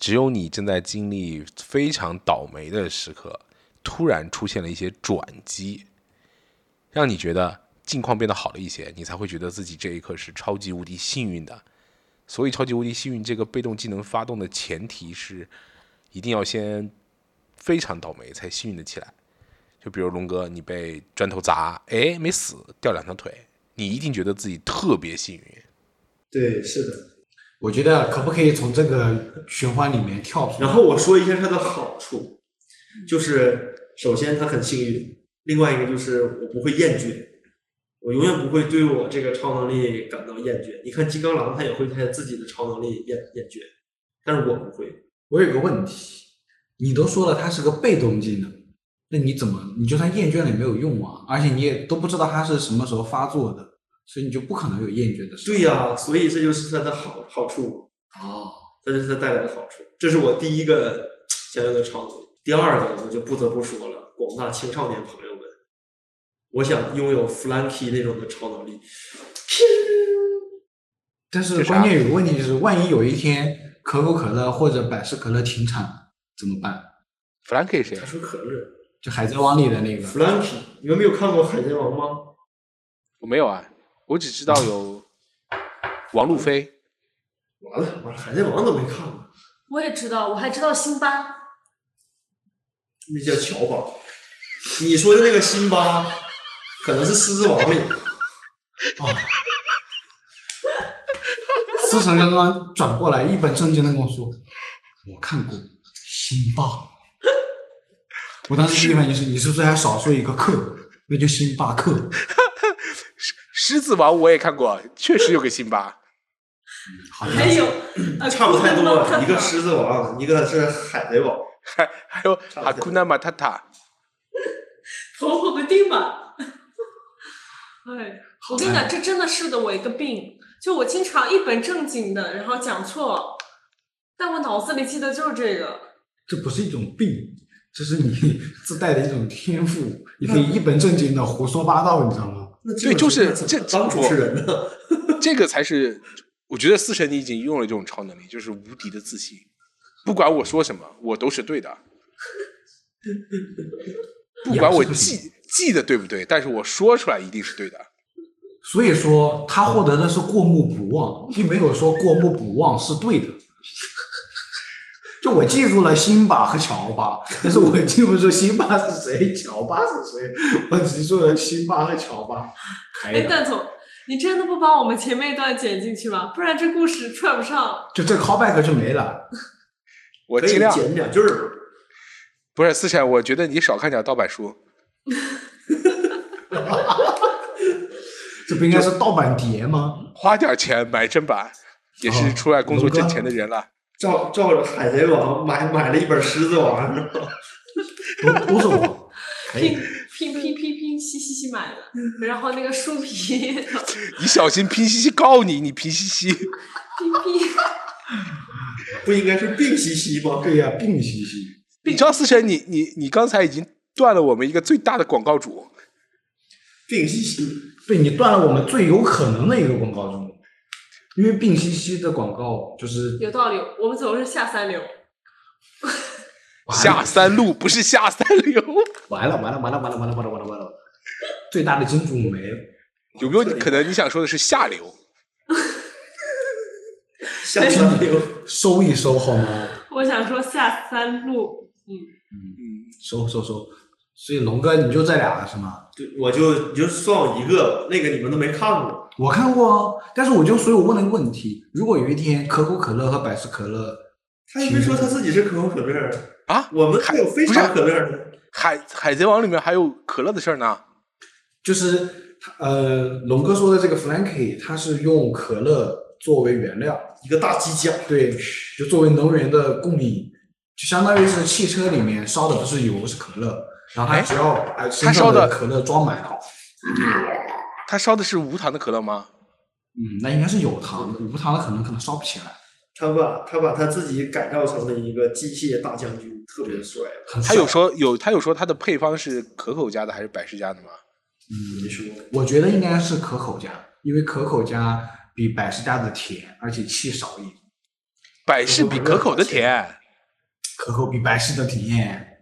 只有你正在经历非常倒霉的时刻，突然出现了一些转机，让你觉得境况变得好了一些，你才会觉得自己这一刻是超级无敌幸运的。所以，超级无敌幸运这个被动技能发动的前提是，一定要先非常倒霉才幸运的起来。就比如龙哥，你被砖头砸，哎，没死，掉两条腿，你一定觉得自己特别幸运。对，是的。我觉得可不可以从这个循环里面跳出来？然后我说一下它的好处，就是首先它很幸运，另外一个就是我不会厌倦，我永远不会对我这个超能力感到厌倦。你看金刚狼他也会对他自己的超能力厌厌倦，但是我不会。我有个问题，你都说了它是个被动技能，那你怎么你就算厌倦了也没有用啊？而且你也都不知道它是什么时候发作的，所以你就不可能有厌倦的时候。对呀、所以这就是它的好好处，哦，这就是它带来的好处。这是我第一个想要的超能力。第二个我就不得不说了，广大青少年朋友们，我想拥有 Flanky 那种的超能力。(laughs) 但是关键有个问题就是，万一有一天可口可乐或者百事可乐停产怎么办？弗兰克谁他？说可乐就海贼王里的那个，Flanky，你们没有看过《海贼王》吗？我没有啊，我只知道有王路飞。完了完了，《海贼王》都没看过，我也知道，我还知道辛巴，那叫乔巴。你说的那个辛巴，可能是《狮子王》里。啊，思成刚刚转过来，一本正经的跟我说：“我看过《辛巴》。”我当时第一反应是：你是不是还少说一个克？那就星巴克。(laughs) 狮狮子王我也看过，确实有个辛巴。好像，还有呃差不太多，一个狮子王，一个是海贼王。(laughs) 还还有差不多哈库纳马塔塔，(laughs) 婆婆个丁嘛。哎，我跟你讲，这真的是的我一个病，就我经常一本正经的，然后讲错，但我脑子里记得就是这个。这不是一种病，这是你 (laughs) 自带的一种天赋。你可以一本正经的胡说八道，你知道吗？那对就是这当主持人呢？这个才是我觉得思辰你已经拥有了这种超能力，就是无敌的自信。不管我说什么，我都是对的。(laughs) 不管我记记得对不对，但是我说出来一定是对的。所以说，他获得的是过目不忘，并没有说过目不忘是对的。就我记住了辛巴和乔巴，但是我记不住辛巴是谁，乔巴是谁，我只记住了辛巴和乔巴。哎，蛋总，你真的不把我们前面一段剪进去吗？不然这故事串不上。就这 callback 就没了。(laughs) 我尽量剪两句儿。不是思辰，我觉得你少看点盗版书。(laughs) 这不应该是盗版碟吗？花点钱买正版，也是哦出来工作挣钱的人了。照照着海贼王买买了一本狮子王，是吧？都都是我。拼拼拼拼拼西西西买的，然后那个书皮你小心拼夕夕告你，你拼夕夕。拼拼。不应该是病兮兮吗？对呀、病兮兮。你知道思辰，你你你刚才已经断了我们一个最大的广告主。病兮兮。对你断了我们最有可能的一个广告中，因为病兮兮的广告就是有道理，我们走的是下三流。(laughs) 下三路不是下三流，(laughs) 完了完了完了完了完了完了完了完了，最大的金主没了。有没有可能你想说的是下流？下三流。收一收好吗？我想说下三路，嗯，收收收。所以龙哥你就这俩是吗？对，我就你就算我一个，那个你们都没看过。我看过啊，但是我就所以我问了个问题：如果有一天可口可乐和百事可乐，他又没说他自己是可口可乐，啊，我们还有非常可乐呢。海海贼王里面还有可乐的事儿呢。就是呃龙哥说的这个 Frankie，他是用可乐作为原料，一个大机甲，对，就作为能源的供应，就相当于是汽车里面烧的不是油是可乐，然后他哎只要把身他烧的上的可乐装满了，他烧的是无糖的可乐吗？嗯，那应该是有糖的，无糖的可能可能烧不起来，他把他把他自己改造成了一个机械大将军，特别帅。他有说有他有说他的配方是可口家的还是百事家的吗？嗯没说，我觉得应该是可口家，因为可口家比百事家的甜，而且气少一点。百事比可口的甜。可口比百事的甜，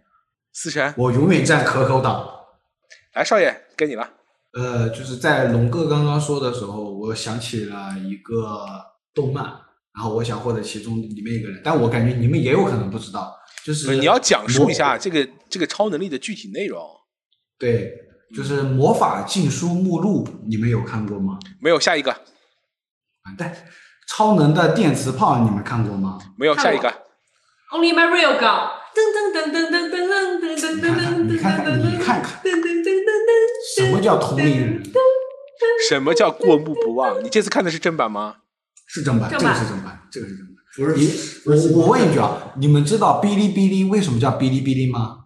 思辰，我永远站可口党。来少爷该你了。呃，就是在龙哥刚刚说的时候，我想起了一个动漫，然后我想获得其中里面一个人，但我感觉你们也有可能不知道，就是你要讲述一下这个这个超能力的具体内容。对，就是魔法禁书目录，你们有看过吗？没有下一个，完蛋，超能的电磁炮你们看过吗？没有下一个。Only my real girl 噔噔噔噔噔噔噔噔噔噔噔你看看，你看看，噔噔噔噔什么叫同龄人？什么叫过目不忘？你这次看的是正版吗？是正版，这个是正版，这个是正版。不是你我我问一句啊，你们知道哔哩哔哩为什么叫哔哩哔哩吗？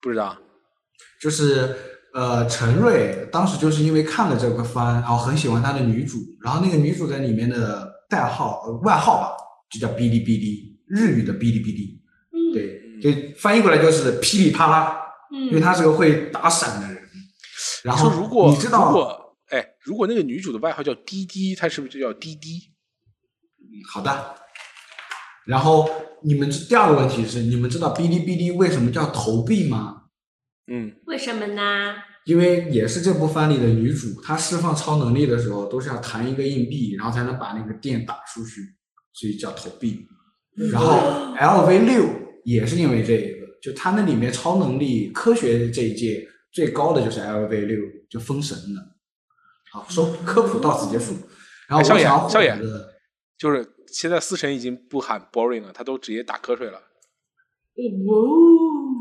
不知道。就是呃，陈瑞当时就是因为看了这个番，然后很喜欢他的女主，然后那个女主在里面的代号、呃、外号吧，就叫哔哩哔哩，日语的哔哩哔哩，嗯，对，就翻译过来就是噼里啪啦，因为嗯，他是个会打伞的人。然后如果你知道如果哎，如果那个女主的外号叫滴滴，她是不是就叫滴滴？好的。然后你们知第二个问题是，你们知道哔哩哔哩为什么叫投币吗？嗯，为什么呢？因为也是这部番里的女主，她释放超能力的时候都是要弹一个硬币，然后才能把那个电打出去，所以叫投币。然后 (laughs) LV 六也是因为这个，就他那里面超能力科学这一届最高的就是 LV 六，就封神了。好，说科普到此结束。然后我哎少爷想要获少爷就是现在思辰已经不喊 boring 了，他都直接打瞌睡了。哇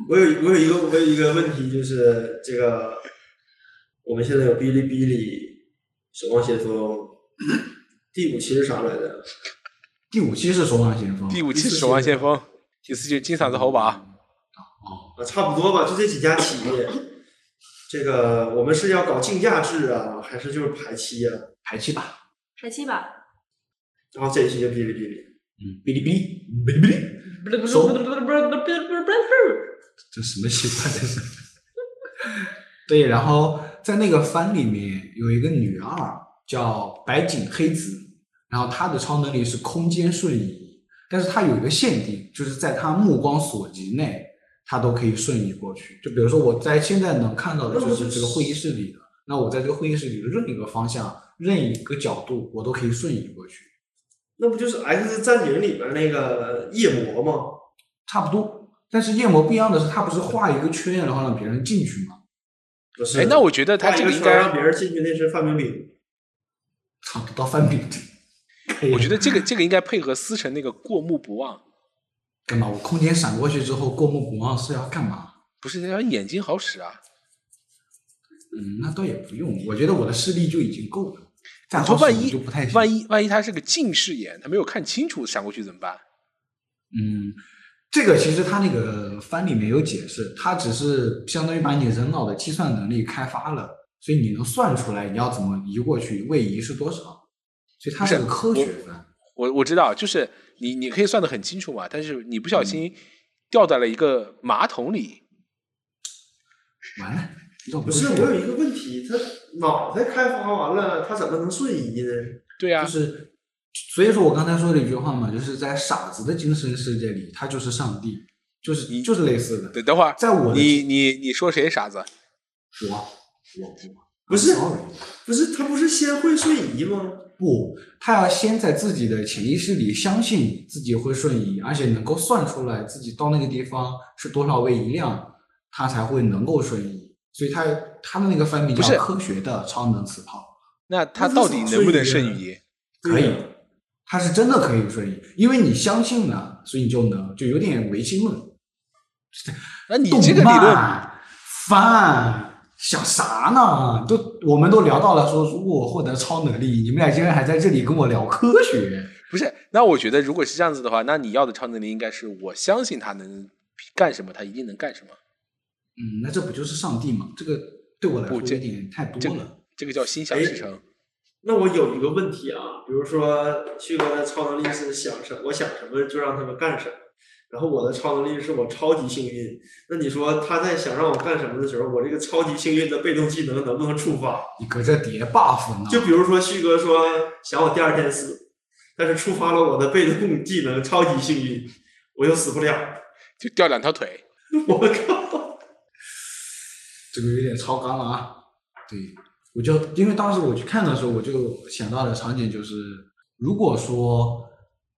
我有我有一个我有一个问题，就是这个 (laughs) 我们现在有哔哩哔哩、守望先锋，(coughs) 第五期是啥来着？第五期是守望先锋，第五期是守望先锋，第四期金嗓子喉把。啊，差不多吧，就这几家企业。这个我们是要搞竞价制啊，还是就是排期啊？排期吧。排期吧。然后这一期就哔哩哔哩。嗯，哔哩哔哩，哔哩哔哩，不是不是手不是不是不是不是不是不是不是这什么奇怪的事？对，然后在那个番里面有一个女二叫白井黑子，然后她的超能力是空间瞬移，但是她有一个限定，就是在她目光所及内，她都可以瞬移过去。就比如说我在现在能看到的就是这个会议室里的，那我在这个会议室里的任何一个方向、任意一个角度，我都可以瞬移过去，那不就是《X 战警》里边那个夜魔吗？差不多。但是夜魔不一样的是，他不是画一个圈，然后让别人进去吗？不是。哎，那我觉得他这个应该，圈让别人进去，那是范冰冰。(laughs) 差不到范冰冰我觉得这个这个应该配合思辰那个过目不忘，干嘛？我空间闪过去之后过目不忘是要干嘛？不是要眼睛好使啊。嗯，那倒也不用，我觉得我的视力就已经够了。再你说万一就不太行万一万一他是个近视眼，他没有看清楚闪过去怎么办？嗯，这个其实它那个番里面有解释，它只是相当于把你人脑的计算能力开发了，所以你能算出来你要怎么移过去，位移是多少，所以它是个科学番。我我知道，就是你你可以算得很清楚嘛，但是你不小心掉在了一个马桶里，完了，不是，我有一个问题，他脑袋开发完了，他怎么能瞬移呢？对啊就，是，所以说我刚才说的一句话嘛，就是在傻子的精神世界里，他就是上帝，就是你就是类似的。等等会儿，在我你你你说谁傻子？我我我不是 sorry 不是，他不是先会瞬移吗？不，他要先在自己的潜意识里相信自己会瞬移，而且能够算出来自己到那个地方是多少位移量，他才会能够瞬移。所以他他的那个番名不是叫科学的超能磁炮，那他到底能不能瞬移？可以，他是真的可以瞬移，因为你相信了，所以你就能，就有点唯心论。那你这个理论，番想啥呢？都我们都聊到了说，如果我获得超能力，你们俩竟然还在这里跟我聊科学。(laughs) 不是？那我觉得如果是这样子的话，那你要的超能力应该是我相信他能干什么，他一定能干什么。嗯，那这不就是上帝吗？这个对我来说这有点太这个多了。这个叫心想事成。那我有一个问题啊，比如说旭哥的超能力是想什么，我想什么就让他们干什么，然后我的超能力是我超级幸运。那你说他在想让我干什么的时候，我这个超级幸运的被动技能能不能触发？你搁这叠 buff 呢？就比如说旭哥说想我第二天死，但是触发了我的被动技能超级幸运，我又死不了。就掉两条腿，(laughs) 我靠！这个有点超纲了啊。对，我就因为当时我去看的时候，我就想到的场景就是，如果说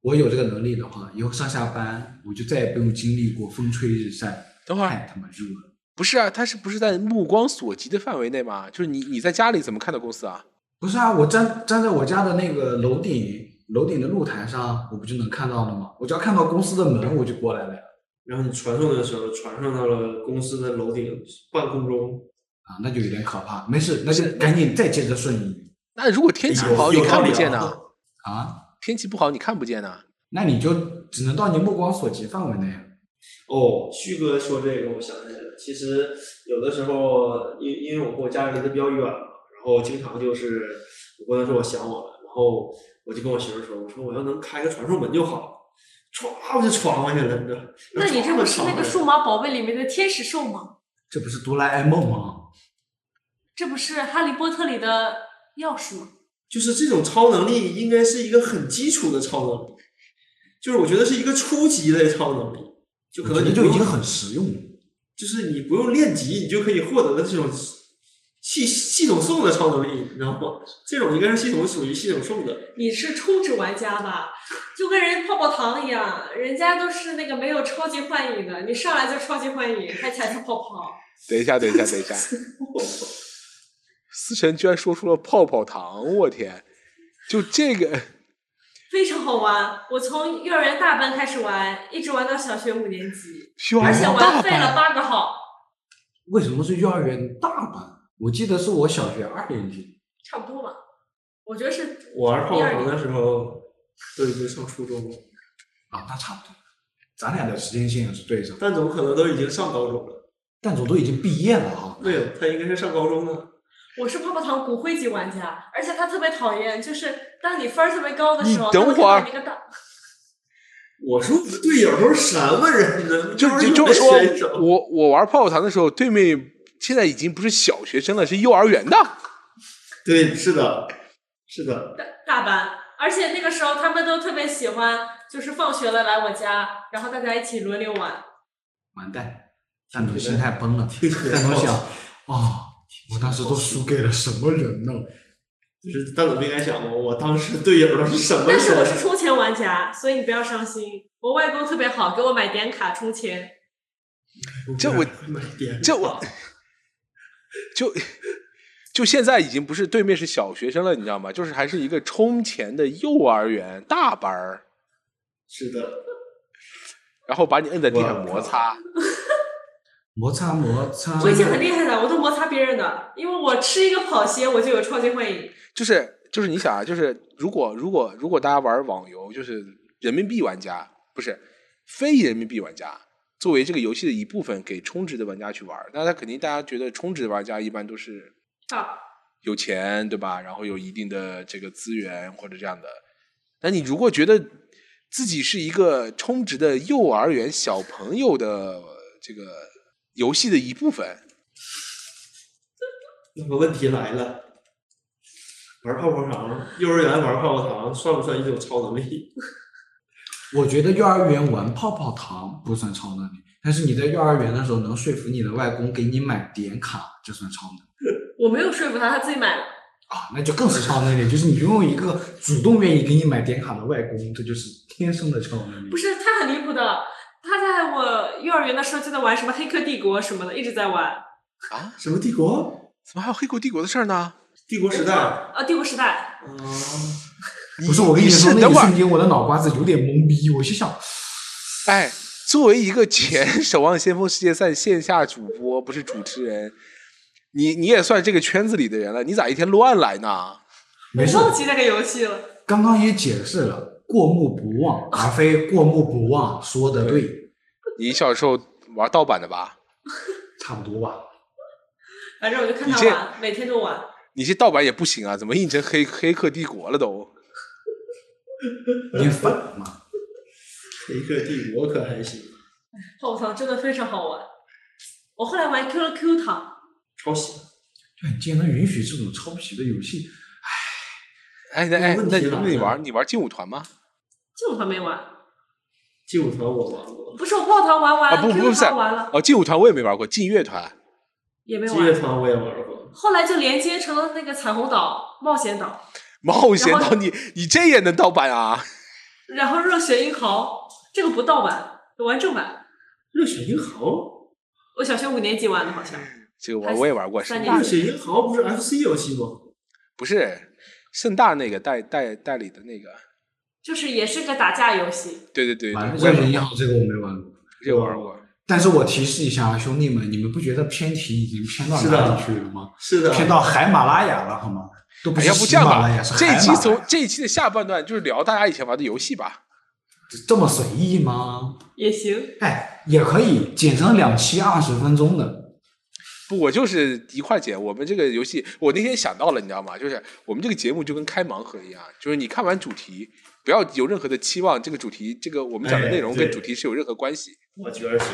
我有这个能力的话，以后上下班我就再也不用经历过风吹日晒，等会儿太他妈热了。不是啊？他是不是在目光所及的范围内嘛？就是你你在家里怎么看到公司啊？不是啊，我站站在我家的那个楼顶，楼顶的露台上，我不就能看到了吗？我只要看到公司的门，我就过来了呀。然后你传送的时候传送到了公司的楼顶半空中，啊，那就有点可怕。没事，那就赶紧再接着瞬移那如果天气不好，你看不见呢？啊啊，天气不好，你看不见呢？那你就只能到你目光所及范围内。哦，旭哥说这个，我想起来了。其实有的时候，因因为我和我家人离得比较远嘛，然后经常就是我跟他说我想我了，然后我就跟我媳妇儿说，我说我要能开个传送门就好，歘我就闯过去了，你知道？那你这不是那个数码宝贝里面的天使兽吗？这不是哆啦 A 梦吗？这不是哈利波特里的钥匙吗？就是这种超能力应该是一个很基础的超能力，就是我觉得是一个初级的超能力，就可能你就已经很实用了。就是你不用练级，你就可以获得的这种系系统送的超能力，你知道吗？这种应该是系统属于系统送的。你是初级玩家吧？就跟人泡泡糖一样，人家都是那个没有超级幻影的，你上来就超级幻影，还彩色泡泡。等一下，等一下，等一下，(laughs) 思辰居然说出了泡泡糖，我天！就这个，(laughs) 非常好玩。我从幼儿园大班开始玩，一直玩到小学五年级，幼儿而且玩废了班，八个号，为什么是幼儿园大班？我记得是我小学二年级。差不多吧。我觉得是我玩泡泡糖的时候都已经上初中了，啊，那差不多，咱俩的时间线是对上。蛋总可能都已经上高中了，蛋总都已经毕业了哈。没有，他应该是上高中的。我是泡泡糖骨灰级玩家，而且他特别讨厌，就是当你分儿特别高的时候，你等会儿 (laughs) 我说我们队友都是什么人呢？就就幼儿园就是说，我我玩泡泡糖的时候，对面现在已经不是小学生了，是幼儿园的。对，是的，是的，大大班，而且那个时候他们都特别喜欢，就是放学了来我家，然后大家一起轮流玩。完蛋，蛋总心态崩了。蛋总想，哦，我当时都输给了什么人呢？就是蛋总不应该想过，我当时队友都是什么但是我是？充钱玩家，所以你不要伤心。我外公特别好，给我买点卡充钱。这我买点这我 (laughs) 就就现在已经不是对面是小学生了，你知道吗？就是还是一个充钱的幼儿园大班儿，是的，然后把你摁在地上摩擦。摩擦摩擦。我已经很厉害了，我都摩擦别人的，因为我吃一个跑鞋我就有超级幻影。就是就是你想啊，就是如果如果如果大家玩网游，就是人民币玩家不是非人民币玩家，作为这个游戏的一部分给充值的玩家去玩，那他肯定大家觉得充值的玩家一般都是 (laughs) 啊，有钱对吧？然后有一定的这个资源或者这样的。那你如果觉得自己是一个充值的幼儿园小朋友的这个游戏的一部分，(laughs) 那么问题来了，玩泡泡糖，幼儿园玩泡泡糖算不算一种超能力？(laughs) 我觉得幼儿园玩泡泡糖不算超能力，但是你在幼儿园的时候能说服你的外公给你买点卡，这算超能力 (laughs) 我没有说服他，他自己买了。啊，那就更是超能力，就是你拥有一个主动愿意给你买点卡的外公，这就是天生的超能力。不是，他很离谱的。他在我幼儿园的时候就在玩什么《黑客帝国》什么的，一直在玩。啊什么帝国？怎么还有黑客帝国的事儿呢？帝国时代？啊，帝国时代。嗯，不是我跟你说，那瞬间我的脑瓜子有点懵逼，我就想，哎，作为一个前《守望先锋》世界赛线下主播，不是主持人，你你也算这个圈子里的人了，你咋一天乱来呢？没忘记那个游戏了。刚刚也解释了，过目不忘，而非过目不忘，说的对，你小时候玩盗版的吧？(laughs) 差不多吧。反正我就看他玩，每天都玩。你这盗版也不行啊，怎么印成黑黑客帝国了都？你反了嘛？黑客帝国可还行，泡泡糖真的非常好玩。我后来玩 QQ 糖，抄袭。对，你竟然能允许这种抄袭的游戏，哎，那哎，那那你玩你玩劲舞团吗？劲舞团没玩。劲舞团我玩过，不是我泡泡糖玩完、啊，不不是玩了，哦，劲舞团我也没玩过，劲乐团也没玩劲乐。团我也玩过。后来就连接成了那个彩虹岛、冒险岛，冒险岛，你你这也能盗版啊？然后热血英豪，这个不盗版，玩正版。热血英豪，我小学五年级玩的，好像。这个还我我也玩过，三年盛大热血英豪不是 FC 游戏吗？不是盛大那个代代代理的那个，就是也是个打架游戏，对对对，完了，对我也玩过热血银行这个我没玩过。这个玩过。但是我提示一下啊，兄弟们，你们不觉得偏题已经偏到哪里去了吗？是的，偏到海马拉雅了，好吗？都不哎，是要不这样吧喜马拉雅，是这一期从这一期的下半段就是聊大家以前玩的游戏吧。这么随意吗？也行。哎，也可以剪成两期二十分钟的。不，我就是一块剪。我们这个游戏，我那天想到了，你知道吗？就是我们这个节目就跟开盲盒一样，就是你看完主题，不要有任何的期望，这个主题，这个我们讲的哎内容跟主题是有任何关系。我觉得是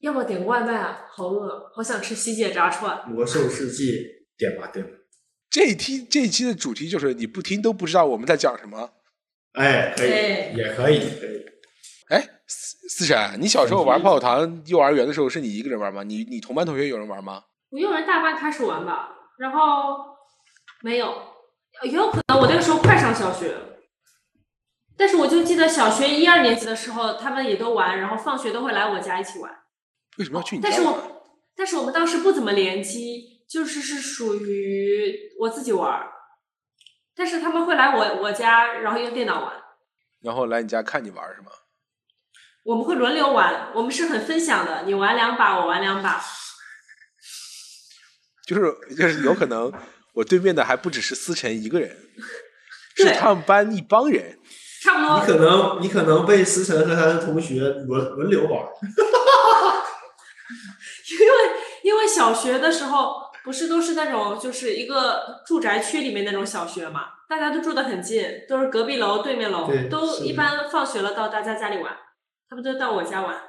要么点个外卖啊，好饿，好想吃西姐炸串。魔兽世界。点吧点吧。这一期这一期的主题就是你不听都不知道我们在讲什么。哎，可以，哎，也可以。可以。哎，思思辰，你小时候玩泡泡糖幼儿园的时候是你一个人玩吗？你你同班同学有人玩吗？我幼儿园大班开始玩吧，然后没有，也有可能我那个时候快上小学，但是我就记得小学一二年级的时候，他们也都玩，然后放学都会来我家一起玩。为什么要去你家但是？我但是我们当时不怎么联机，就是是属于我自己玩儿，但是他们会来我我家，然后用电脑玩。然后来你家看你玩是吗？我们会轮流玩，我们是很分享的，你玩两把，我玩两把。就是就是有可能我对面的还不只是思辰一个人，(laughs) 是他们班一帮人。差不多。你可能你可能被思辰和他的同学轮轮流玩，(laughs) 因为因为小学的时候不是都是那种就是一个住宅区里面那种小学嘛，大家都住得很近，都是隔壁楼对面楼对，都一般放学了到大家家里玩，他们都到我家玩。哎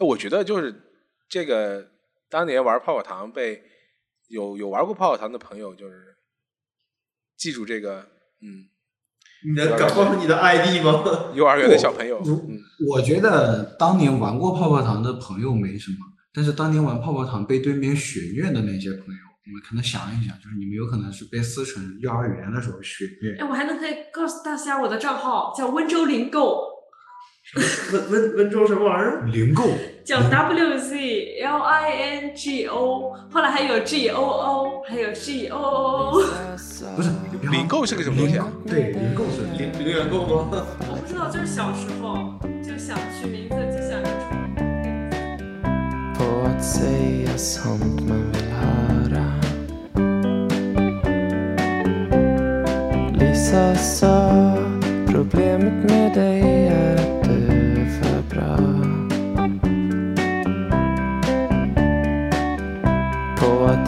我觉得就是这个当年玩泡泡糖被有有玩过泡泡糖的朋友，就是记住这个，嗯，你能敢告诉你的 ID 吗？(laughs) 幼儿园的小朋友，如嗯，我觉得当年玩过泡泡糖的朋友没什么，但是当年玩泡泡糖被对面血虐的那些朋友，你们可能想一想，就是你们有可能是被撕成幼儿园的时候血虐哎，。我还能可以告诉大家我的账号叫温州零购，温温温州什么玩意儿？零购叫 W Z L I N G O，后来还有 G O O，还有 G O O。不是领购是个什么东西啊？对，零购是零零元购吗？(laughs) 我不知道，就是小时候就想取名字，就想着出。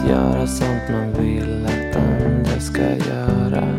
Göra sånt man vill att andra ska göra.